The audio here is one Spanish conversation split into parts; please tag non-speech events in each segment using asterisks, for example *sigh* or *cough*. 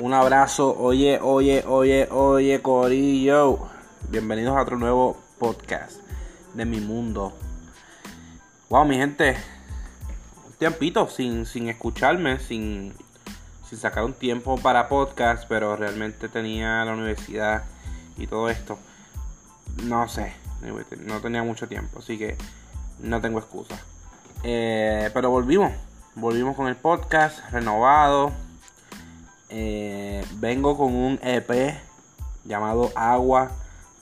Un abrazo, oye, oye, oye, oye, Corillo. Bienvenidos a otro nuevo podcast de mi mundo. Wow, mi gente. Un tiempito sin, sin escucharme, sin, sin sacar un tiempo para podcast, pero realmente tenía la universidad y todo esto. No sé, no tenía mucho tiempo, así que no tengo excusa. Eh, pero volvimos, volvimos con el podcast renovado eh, vengo con un EP llamado Agua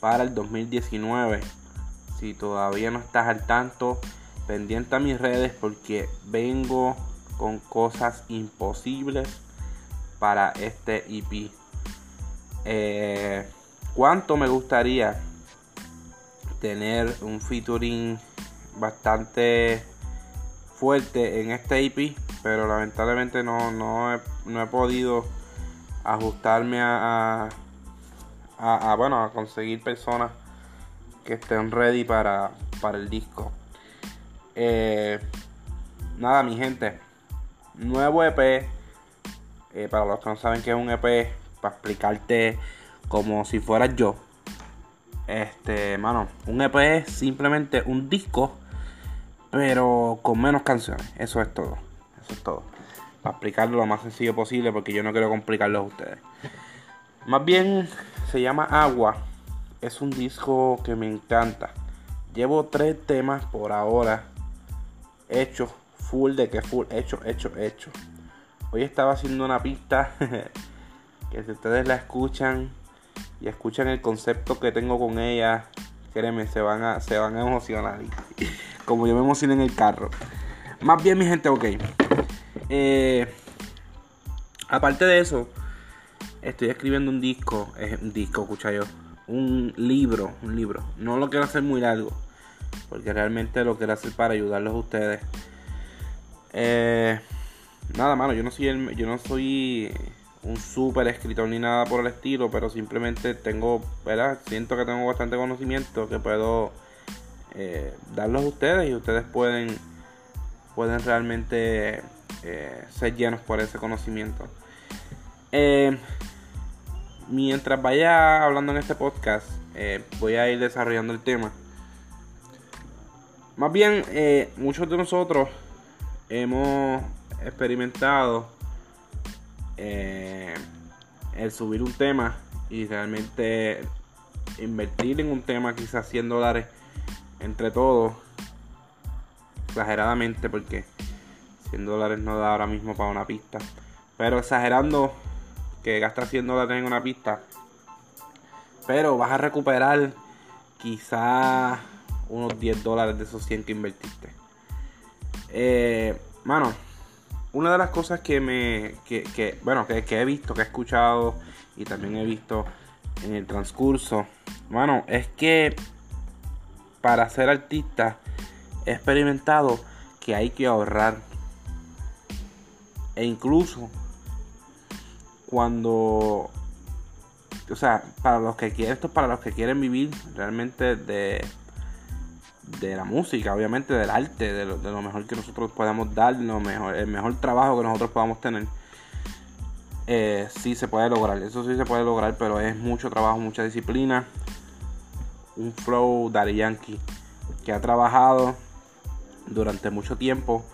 para el 2019. Si todavía no estás al tanto, pendiente a mis redes porque vengo con cosas imposibles para este EP. Eh, ¿Cuánto me gustaría tener un featuring bastante fuerte en este EP? Pero lamentablemente no, no, no he podido ajustarme a, a, bueno, a conseguir personas que estén ready para, para el disco. Eh, nada, mi gente. Nuevo EP. Eh, para los que no saben qué es un EP, para explicarte como si fueras yo. Este, mano, un EP es simplemente un disco, pero con menos canciones. Eso es todo. Eso es todo para explicarlo lo más sencillo posible porque yo no quiero complicarlo a ustedes. Más bien se llama Agua. Es un disco que me encanta. Llevo tres temas por ahora hechos, full de que full, hecho, hecho, hecho. Hoy estaba haciendo una pista *laughs* que si ustedes la escuchan y escuchan el concepto que tengo con ella, créeme, se van a, se van a emocionar. *laughs* Como yo me emocioné en el carro. Más bien, mi gente, ok. Eh, aparte de eso, estoy escribiendo un disco, es un disco, escucha yo, un libro, un libro. No lo quiero hacer muy largo, porque realmente lo quiero hacer para ayudarlos a ustedes. Eh, nada, mano, yo no soy el, yo no soy un super escritor ni nada por el estilo, pero simplemente tengo, ¿verdad? Siento que tengo bastante conocimiento que puedo eh, darlos a ustedes y ustedes pueden, pueden realmente eh, ser llenos por ese conocimiento. Eh, mientras vaya hablando en este podcast, eh, voy a ir desarrollando el tema. Más bien, muchos de nosotros hemos experimentado el subir un tema y realmente invertir en un tema quizás 100 dólares entre todos exageradamente porque 100 dólares no da ahora mismo para una pista. Pero exagerando que gastas 100 dólares en una pista. Pero vas a recuperar quizá unos 10 dólares de esos 100 que invertiste. Eh, mano, una de las cosas que me. Que, bueno, que, que he visto, que he escuchado y también he visto en el transcurso, mano, es que para ser artista he experimentado que hay que ahorrar e incluso cuando, o sea, para los que quieren, esto es para los que quieren vivir realmente de, de la música, obviamente del arte, de lo, mejor que nosotros podamos dar, lo mejor, el mejor trabajo que nosotros podamos tener. Eh, sí se puede lograr, eso sí se puede lograr, pero es mucho trabajo, mucha disciplina. Un flow Daddy Yankee que ha trabajado durante mucho tiempo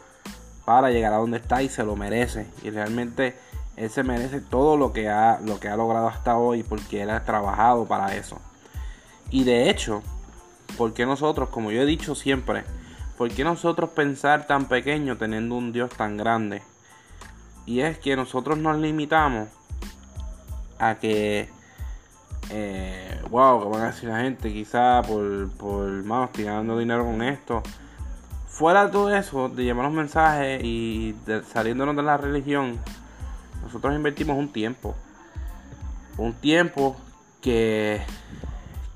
para llegar a donde está y se lo merece. Y realmente él se merece todo lo que ha, lo que ha logrado hasta hoy porque él ha trabajado para eso. Y de hecho, ¿por qué nosotros, como yo he dicho siempre, por qué nosotros pensar tan pequeño teniendo un Dios tan grande? Y es que nosotros nos limitamos a que, eh, wow, que van a decir la gente, quizá por, por, estoy dinero con esto fuera de todo eso, de llevar los mensajes y saliéndonos de la religión, nosotros invertimos un tiempo. Un tiempo que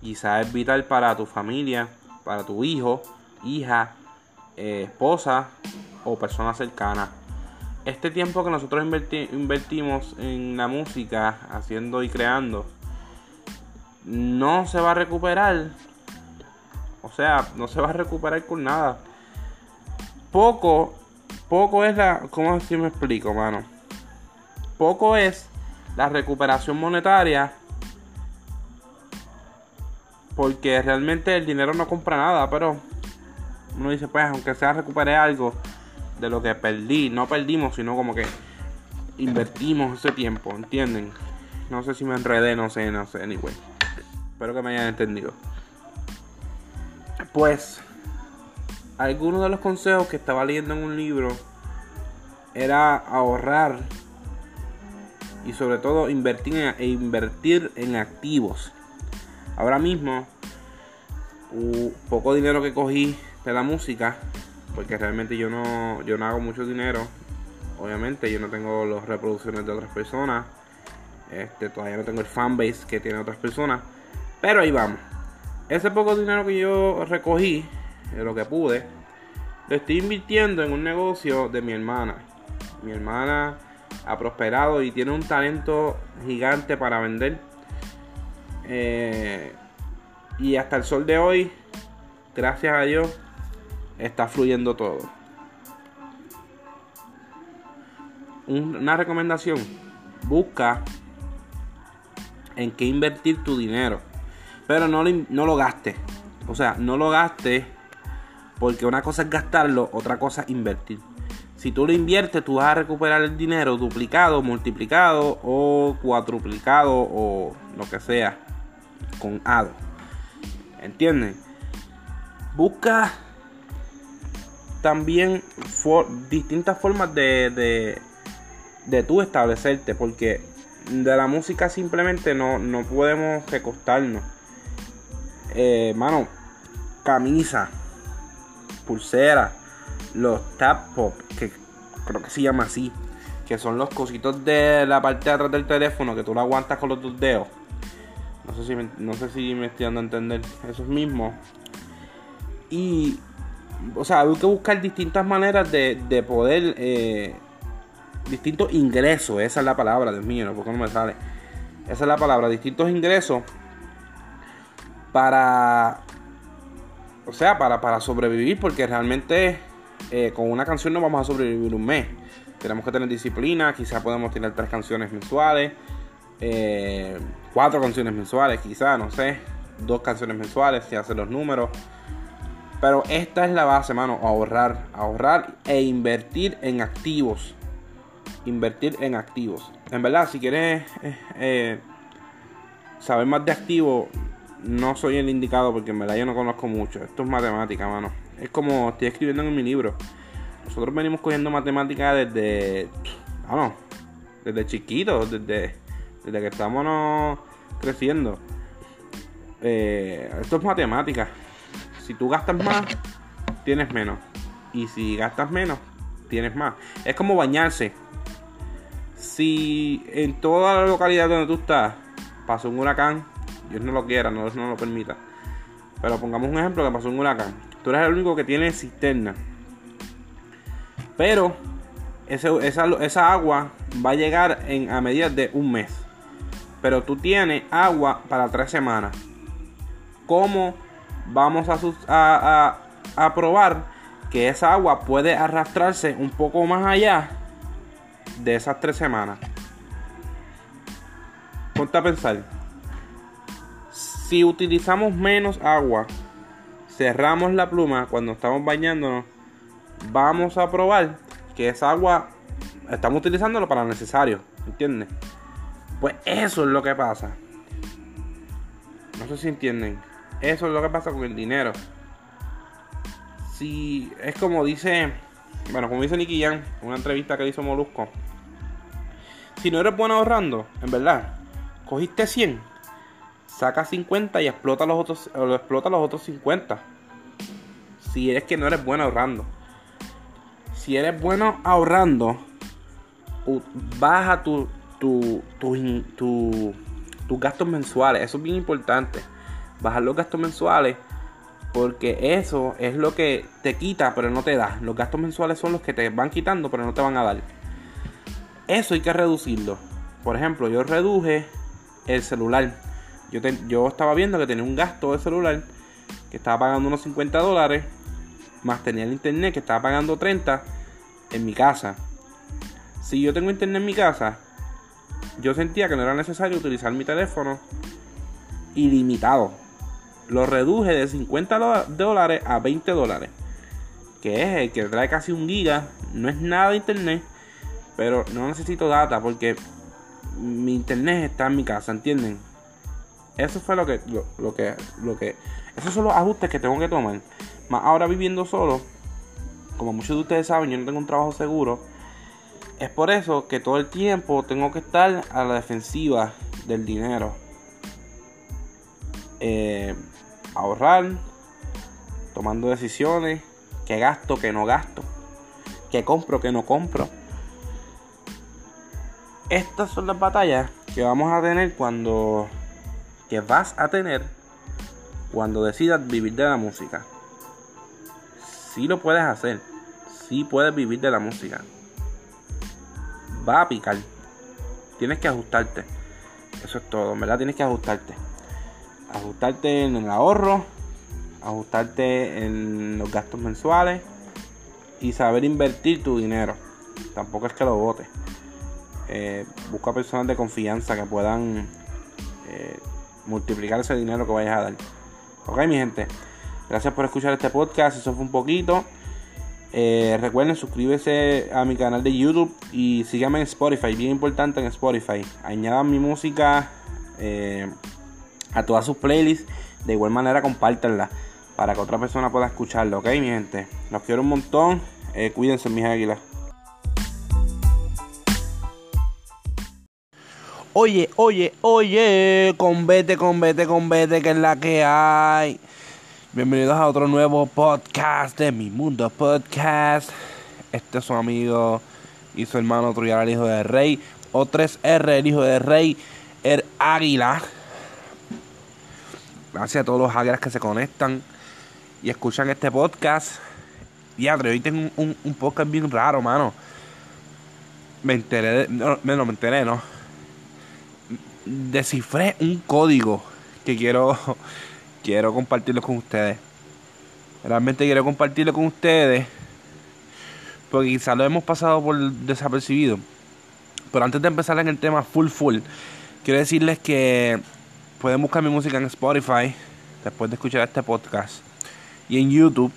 quizás es vital para tu familia, para tu hijo, hija, eh, esposa o persona cercana. Este tiempo que nosotros invertimos en la música, haciendo y creando, no se va a recuperar. O sea, no se va a recuperar con nada poco, poco es la, ¿cómo así me explico, mano? Poco es la recuperación monetaria porque realmente el dinero no compra nada, pero uno dice, pues aunque sea recuperé algo de lo que perdí, no perdimos, sino como que invertimos ese tiempo, ¿entienden? No sé si me enredé, no sé, no sé, anyway. Espero que me hayan entendido. Pues, algunos de los consejos que estaba leyendo en un libro era ahorrar y sobre todo invertir en, e invertir en activos. Ahora mismo, poco dinero que cogí de la música, porque realmente yo no, yo no hago mucho dinero. Obviamente, yo no tengo las reproducciones de otras personas. Este, todavía no tengo el fanbase que tiene otras personas. Pero ahí vamos. Ese poco dinero que yo recogí, de lo que pude, lo estoy invirtiendo en un negocio de mi hermana. Mi hermana ha prosperado y tiene un talento gigante para vender. Eh, y hasta el sol de hoy, gracias a Dios, está fluyendo todo. Una recomendación, busca en qué invertir tu dinero, pero no, no lo gastes. O sea, no lo gastes porque una cosa es gastarlo, otra cosa es invertir. Si tú lo inviertes, tú vas a recuperar el dinero duplicado, multiplicado o cuatruplicado o lo que sea con algo. ¿Entienden? Busca también distintas formas de, de, de tú establecerte, porque de la música simplemente no, no podemos recostarnos. Eh, mano, camisa, pulsera, los tap pop, que creo que se llama así, que son los cositos de la parte de atrás del teléfono que tú lo aguantas con los dos dedos. No sé si me, no sé si me estoy dando a entender. Eso mismo. Y, o sea, hay que buscar distintas maneras de, de poder, eh, distintos ingresos. Esa es la palabra, Dios mío, porque no me sale. Esa es la palabra, distintos ingresos para o sea, para, para sobrevivir, porque realmente eh, con una canción no vamos a sobrevivir un mes. Tenemos que tener disciplina, quizás podemos tener tres canciones mensuales, eh, cuatro canciones mensuales, quizás, no sé, dos canciones mensuales, si hacen los números. Pero esta es la base, mano, ahorrar, ahorrar e invertir en activos. Invertir en activos. En verdad, si quieres eh, saber más de activos, no soy el indicado porque en verdad yo no conozco mucho. Esto es matemática, mano. Es como estoy escribiendo en mi libro. Nosotros venimos cogiendo matemática desde. Vamos, desde chiquitos, desde, desde que estamos creciendo. Eh, esto es matemática. Si tú gastas más, tienes menos. Y si gastas menos, tienes más. Es como bañarse. Si en toda la localidad donde tú estás pasó un huracán, Dios no lo quiera, no, no lo permita. Pero pongamos un ejemplo que pasó en huracán. Tú eres el único que tiene cisterna. Pero esa, agua va a llegar a medida de un mes. Pero tú tienes agua para tres semanas. ¿Cómo vamos a probar que esa agua puede arrastrarse un poco más allá de esas tres semanas? Ponte a pensar. Si utilizamos menos agua, cerramos la pluma cuando estamos bañándonos, vamos a probar que esa agua estamos utilizándolo para lo necesario, ¿entiendes? Pues eso es lo que pasa. No sé si entienden. Eso es lo que pasa con el dinero. Si es como dice, bueno, como dice Nicky Jan, una entrevista que hizo Molusco. Si no eres bueno ahorrando, en verdad, cogiste 100 saca 50 y explota los otros, explota los otros 50. Si eres que no eres bueno ahorrando. Si eres bueno ahorrando, baja tu, tu, tu, tus gastos mensuales. Eso es bien importante. Bajar los gastos mensuales. Porque eso es lo que te quita, pero no te da. Los gastos mensuales son los que te van quitando, pero no te van a dar. Eso hay que reducirlo. Por ejemplo, yo reduje el celular yo, estaba viendo que tenía un gasto de celular que estaba pagando unos 50 dólares, más tenía el internet que estaba pagando 30 en mi casa. Si yo tengo internet en mi casa, yo sentía que no era necesario utilizar mi teléfono ilimitado. Lo reduje de 50 dólares a 20 dólares. Que es el que trae casi un giga. No es nada de internet. Pero no necesito data porque mi internet está en mi casa, ¿entienden? Eso fue lo que, lo, que, lo que, esos son los ajustes que tengo que tomar. Más ahora viviendo solo, como muchos de ustedes saben, yo no tengo un trabajo seguro. Es por eso que todo el tiempo tengo que estar a la defensiva del dinero. Eh, ahorrar, tomando decisiones, que gasto, que no gasto, que compro, que no compro. Estas son las batallas que vamos a tener cuando que vas a tener cuando decidas vivir de la música. Si lo puedes hacer, si puedes vivir de la música. Va a picar. Tienes que ajustarte. Eso es todo, ¿verdad? Tienes que ajustarte ajustarte en el ahorro, ajustarte en los gastos mensuales y saber invertir tu dinero. Tampoco es que lo botes. Eh, busca personas de confianza que puedan eh, multiplicar ese dinero que vayas a dar. Ok, mi gente. Gracias por escuchar este podcast. Eso fue un poquito. Eh, recuerden suscribirse a mi canal de YouTube y síganme en Spotify. Bien importante en Spotify. Añadan mi música a todas sus playlists. De igual manera, compártanla para que otra persona pueda escucharlo, ¿ok, mi gente? Los quiero un montón. Eh, cuídense, mis águilas. Oye, oye, oye, con vete, con vete, con vete, que es la que hay. Bienvenidos a otro nuevo podcast de Mi Mundo Podcast. Este es su amigo y su hermano Truyar, el hijo de rey. O 3R, el hijo de rey, el águila. Gracias a todos los hackers que se conectan y escuchan este podcast. Y hoy tengo un, podcast bien raro, mano. Me enteré, de, no, me enteré, ¿no? Descifré un código que quiero, *laughs* quiero compartirlo con ustedes. Realmente quiero compartirlo con ustedes. Porque quizás lo hemos pasado por desapercibido. Pero antes de empezar en el tema full full, quiero decirles que pueden buscar mi música en Spotify después de escuchar este podcast. Y en YouTube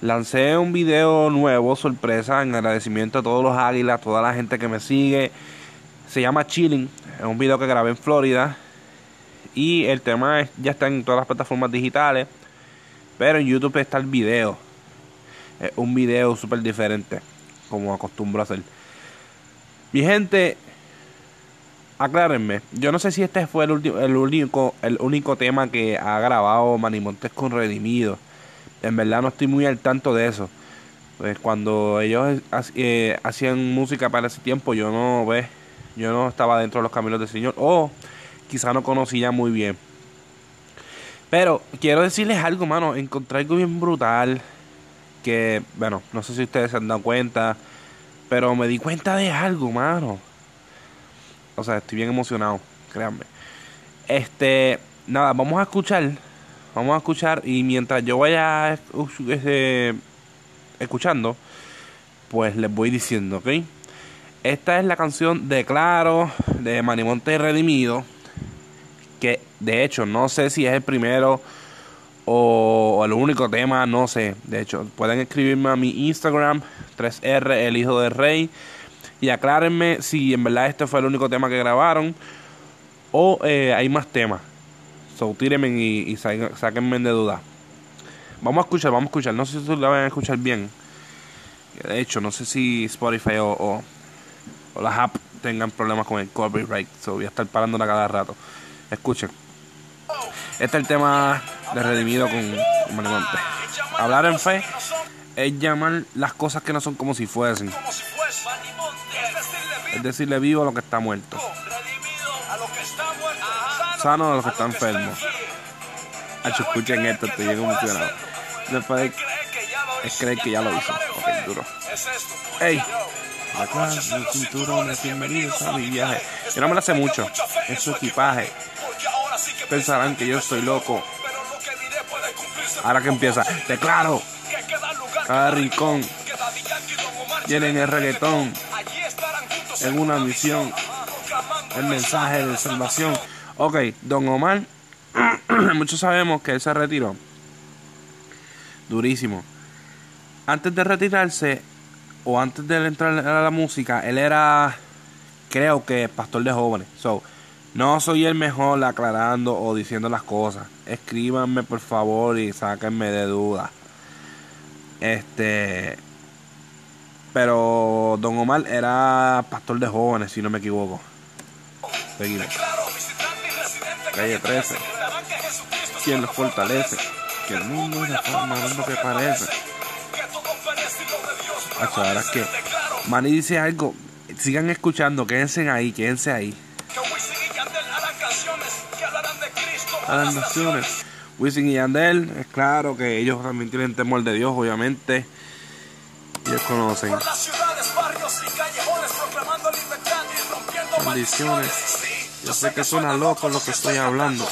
lancé un video nuevo, sorpresa, en agradecimiento a todos los águilas, toda la gente que me sigue. Se llama Chilling, es un video que grabé en Florida. Y el tema ya está en todas las plataformas digitales. Pero en YouTube está el video. Es un video súper diferente, como acostumbro a hacer. Mi gente, aclárenme, yo no sé si este fue el, último, el, único, el único tema que ha grabado Manny Montes con Redimido. En verdad no estoy muy al tanto de eso. Pues cuando ellos eh, hacían música para ese tiempo, yo no ve, yo no estaba dentro de los caminos del Señor. O quizá no conocía muy bien. Pero quiero decirles algo, mano. Encontré algo bien brutal. Que, bueno, no sé si ustedes se han dado cuenta. Pero me di cuenta de algo, mano. O sea, estoy bien emocionado, créanme. Este, nada, vamos a escuchar. Vamos a escuchar y mientras yo vaya este, escuchando, pues les voy diciendo, ¿ok? Esta es la canción de Claro, de Manimonte Redimido. Que de hecho no sé si es el primero o el único tema, no sé. De hecho, pueden escribirme a mi Instagram, 3R, el hijo del rey. Y aclárenme si en verdad este fue el único tema que grabaron o eh, hay más temas. So, tírenme y, y sáquenme de duda. Vamos a escuchar, vamos a escuchar. No sé si la van a escuchar bien. De hecho, no sé si Spotify o, o las apps tengan problemas con el copyright. So, voy a estar parándola cada rato. Escuchen. Este es el tema de Redimido con, con Hablar en fe es llamar las cosas que no son como si fuesen es decirle vivo a lo que está muerto. Sano a los que están enfermos. escuchen esto, estoy bien emocionado. Después es creer que ya lo hizo. Ok, duro. Ey, acá, mi cinturón, bienvenidos a mi viaje. Yo no me lo sé mucho. Es su equipaje. Pensarán que yo estoy loco. Ahora que empieza, declaro. Cada rincón. Tienen el reggaetón en una misión. el mensaje de salvación. Ok, Don Omar, *clears throat* muchos sabemos que él se retiró. Durísimo. Antes de retirarse, o antes de entrar a la música, él era, creo que, pastor de jóvenes. So, no soy el mejor aclarando o diciendo las cosas. Escríbanme por favor y sáquenme de dudas. Este. Pero Don Omar era pastor de jóvenes, si no me equivoco. Seguimos. Calle 13. Quien los fortalece. Que el mundo es la forma de lo que parece. Manny dice algo. Sigan escuchando, quédense ahí, quédense ahí. A las naciones. Wisin y Yandel, es claro que ellos también tienen temor de Dios, obviamente. Ellos conocen. Maldiciones. Yo sé que suena loco lo que estoy hablando.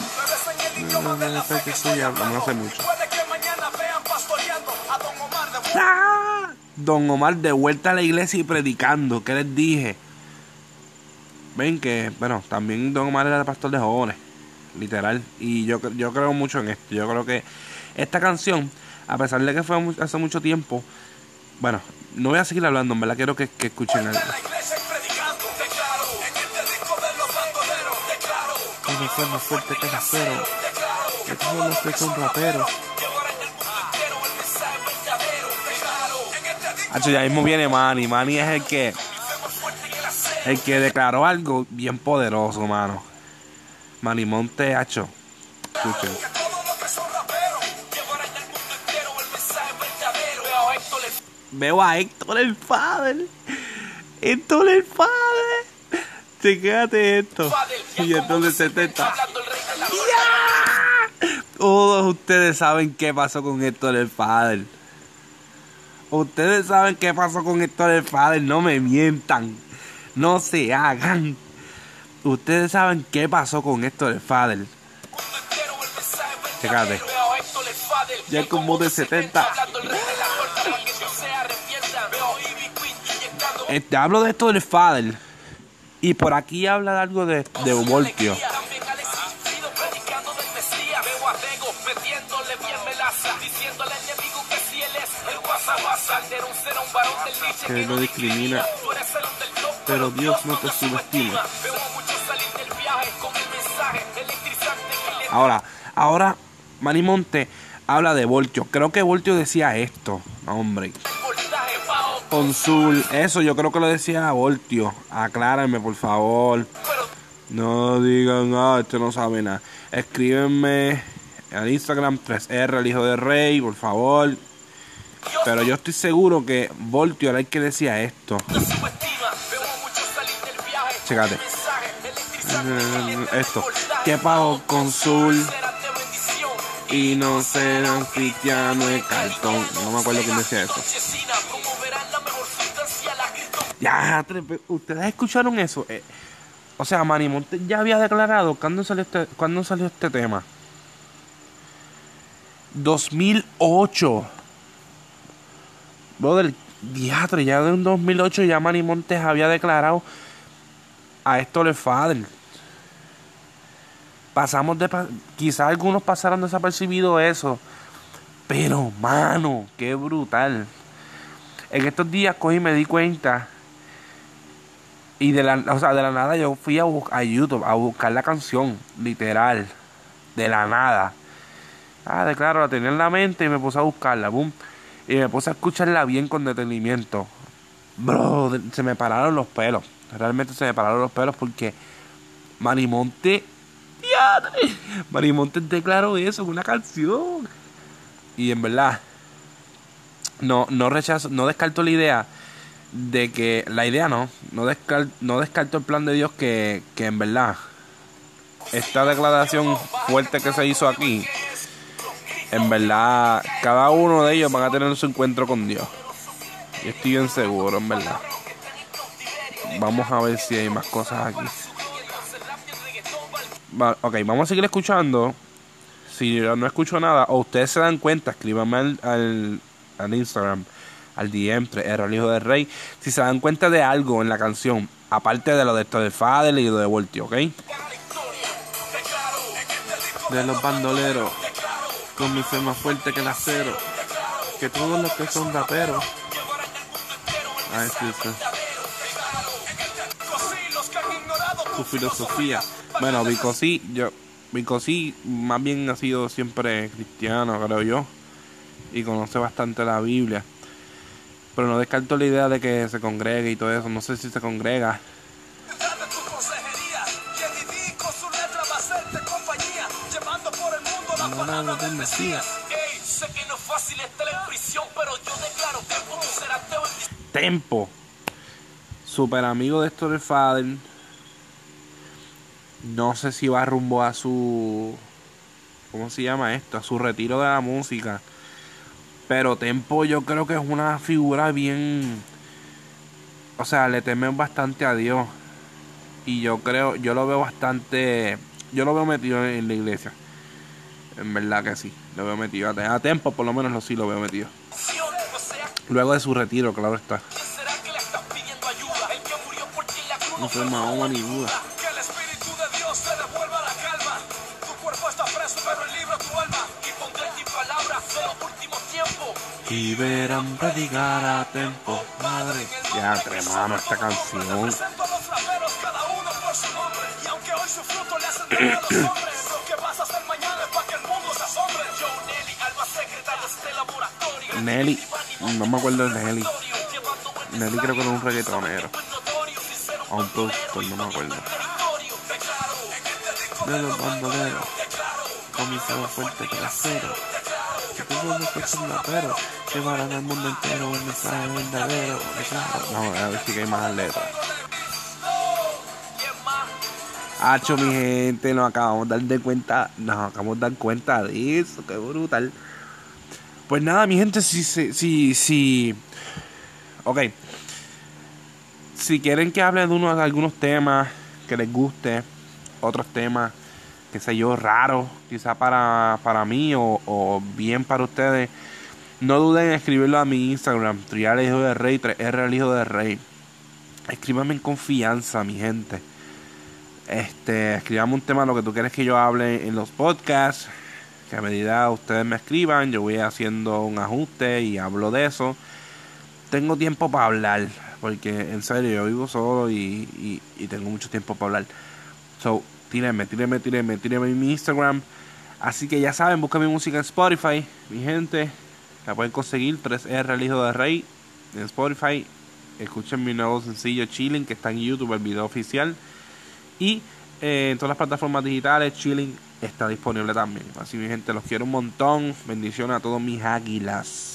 Sé que estoy hablando, no hace mucho. Don Omar de vuelta a la iglesia y predicando. ¿Qué les dije? Ven que, bueno, también Don Omar era pastor de jóvenes. Literal. Y yo, yo creo mucho en esto. Yo creo que esta canción, a pesar de que fue hace mucho tiempo, bueno, no voy a seguir hablando, en verdad quiero que, que escuchen algo. Fue más fuerte que acero, que todos los que son raperos. Hacho, ya mismo viene Manny. Manny es el que. El que declaró algo bien poderoso, mano. Manny Monte, hacho. Escuchen. Veo a Héctor el Padre. Héctor el Padre. Chequéate esto. Y entonces 70. ¡Ya! Todos ustedes saben qué pasó con Héctor el Padre. Ustedes saben qué pasó con Héctor el Padre. No me mientan. No se hagan. Ustedes saben qué pasó con Héctor el Padre. Fíjate. Ya como de 70. Este, hablo de esto del Fader. Y por aquí habla algo de, de Voltio. Que no discrimina. Pero Dios no te subestima. Ahora, ahora Manimonte habla de Voltio. Creo que Voltio decía esto. Hombre. Consul, eso yo creo que lo decía Voltio. Aclárenme, por favor. No digan, ah, este no sabe nada. Escríbenme al Instagram 3R, el hijo de Rey, por favor. Pero yo estoy seguro que Voltio era el que decía esto. Chécate. Esto. ¿Qué pago Consul? Y no ser anfitriano de cartón. No me acuerdo quién decía eso. Ya, ustedes escucharon eso. Eh, o sea, Manny Monte ya había declarado cuando salió este, cuando salió este tema. 2008. Brother, diatre, ya de un 2008 ya Manny Montes había declarado a esto le Father. Pasamos de. Quizás algunos pasaron desapercibido eso. Pero, mano, qué brutal. En estos días cogí y me di cuenta y de la, o sea, de la nada yo fui a, a YouTube a buscar la canción, literal. De la nada. Ah, de claro, la tenía en la mente y me puse a buscarla, boom. Y me puse a escucharla bien con detenimiento. Bro, se me pararon los pelos. Realmente se me pararon los pelos porque Marimonte. ¡Diadre! Marimonte declaró eso en una canción. Y en verdad, no, no rechazo, no descarto la idea de que la idea no, no, descarto, no descarto el plan de Dios que, que en verdad esta declaración fuerte que se hizo aquí, en verdad cada uno de ellos van a tener su encuentro con Dios. Y estoy bien seguro, en verdad. Vamos a ver si hay más cosas aquí. ok, vamos a seguir escuchando. Si yo no escucho nada, o ustedes se dan cuenta, escríbanme al, al, al Instagram al DM, 3R el hijo del rey. Si se dan cuenta de algo en la canción, aparte de lo de esto de Fadel y lo de Voltio, ¿ok? De los bandoleros, con mi fe más fuerte que el acero, que todos los que son raperos. Ay, sí, sí. Su filosofía. Bueno, Bicosí, yo, Bicosí más bien ha sido siempre cristiano, creo yo, y conoce bastante la Biblia. Pero no descarto la idea de que se congregue y todo eso. No sé si se congrega. No, no, no, no, Mesías. Tempo. Super amigo de Story Father. No sé si va rumbo a su. ¿Cómo se llama esto? A su retiro de la música. Pero Tempo yo creo que es una figura bien... O sea, le temen bastante a Dios. Y yo creo, yo lo veo bastante... Yo lo veo metido en la iglesia. En verdad que sí. Lo veo metido. A Tempo por lo menos lo sí lo veo metido. Luego de su retiro, claro está. No fue Mahoma ni Buda. y verán predicar a tiempo, madre. Ya, mano, esta canción. *clears throat* *clears throat* Nelly, no me acuerdo de Nelly. Nelly creo que era un reggaetonero. A un productor, no me acuerdo. De los bandoleros, comenzaba fuerte trasero que todos los personas pero llevarán al mundo entero el mensaje verdadero. Vamos a ver si hay más letras. Hacho, mi gente, nos acabamos de dar de cuenta, nos acabamos de dar cuenta de eso, qué brutal. Pues nada, mi gente, si, si, si, ok, si quieren que hable de unos, algunos temas que les guste, otros temas qué sé yo, raro, quizá para, para mí o, bien para ustedes, no duden en escribirlo a mi Instagram, Trial Hijo de Rey, 3R el Hijo de Rey. Escríbame en confianza, mi gente. Este, escríbame un tema, lo que tú quieres que yo hable en los podcasts. Que a medida ustedes me escriban, yo voy haciendo un ajuste y hablo de eso. Tengo tiempo para hablar, porque en serio, yo vivo solo y, y, tengo mucho tiempo para hablar. So, tírenme, tírenme, tírenme, tírenme en mi Instagram. Así que ya saben, busca mi música en Spotify, mi gente. La pueden conseguir 3R el hijo de rey en Spotify. Escuchen mi nuevo sencillo Chilling que está en YouTube, el video oficial. Y eh, en todas las plataformas digitales, Chilling está disponible también. Así mi gente, los quiero un montón. Bendiciones a todos mis águilas.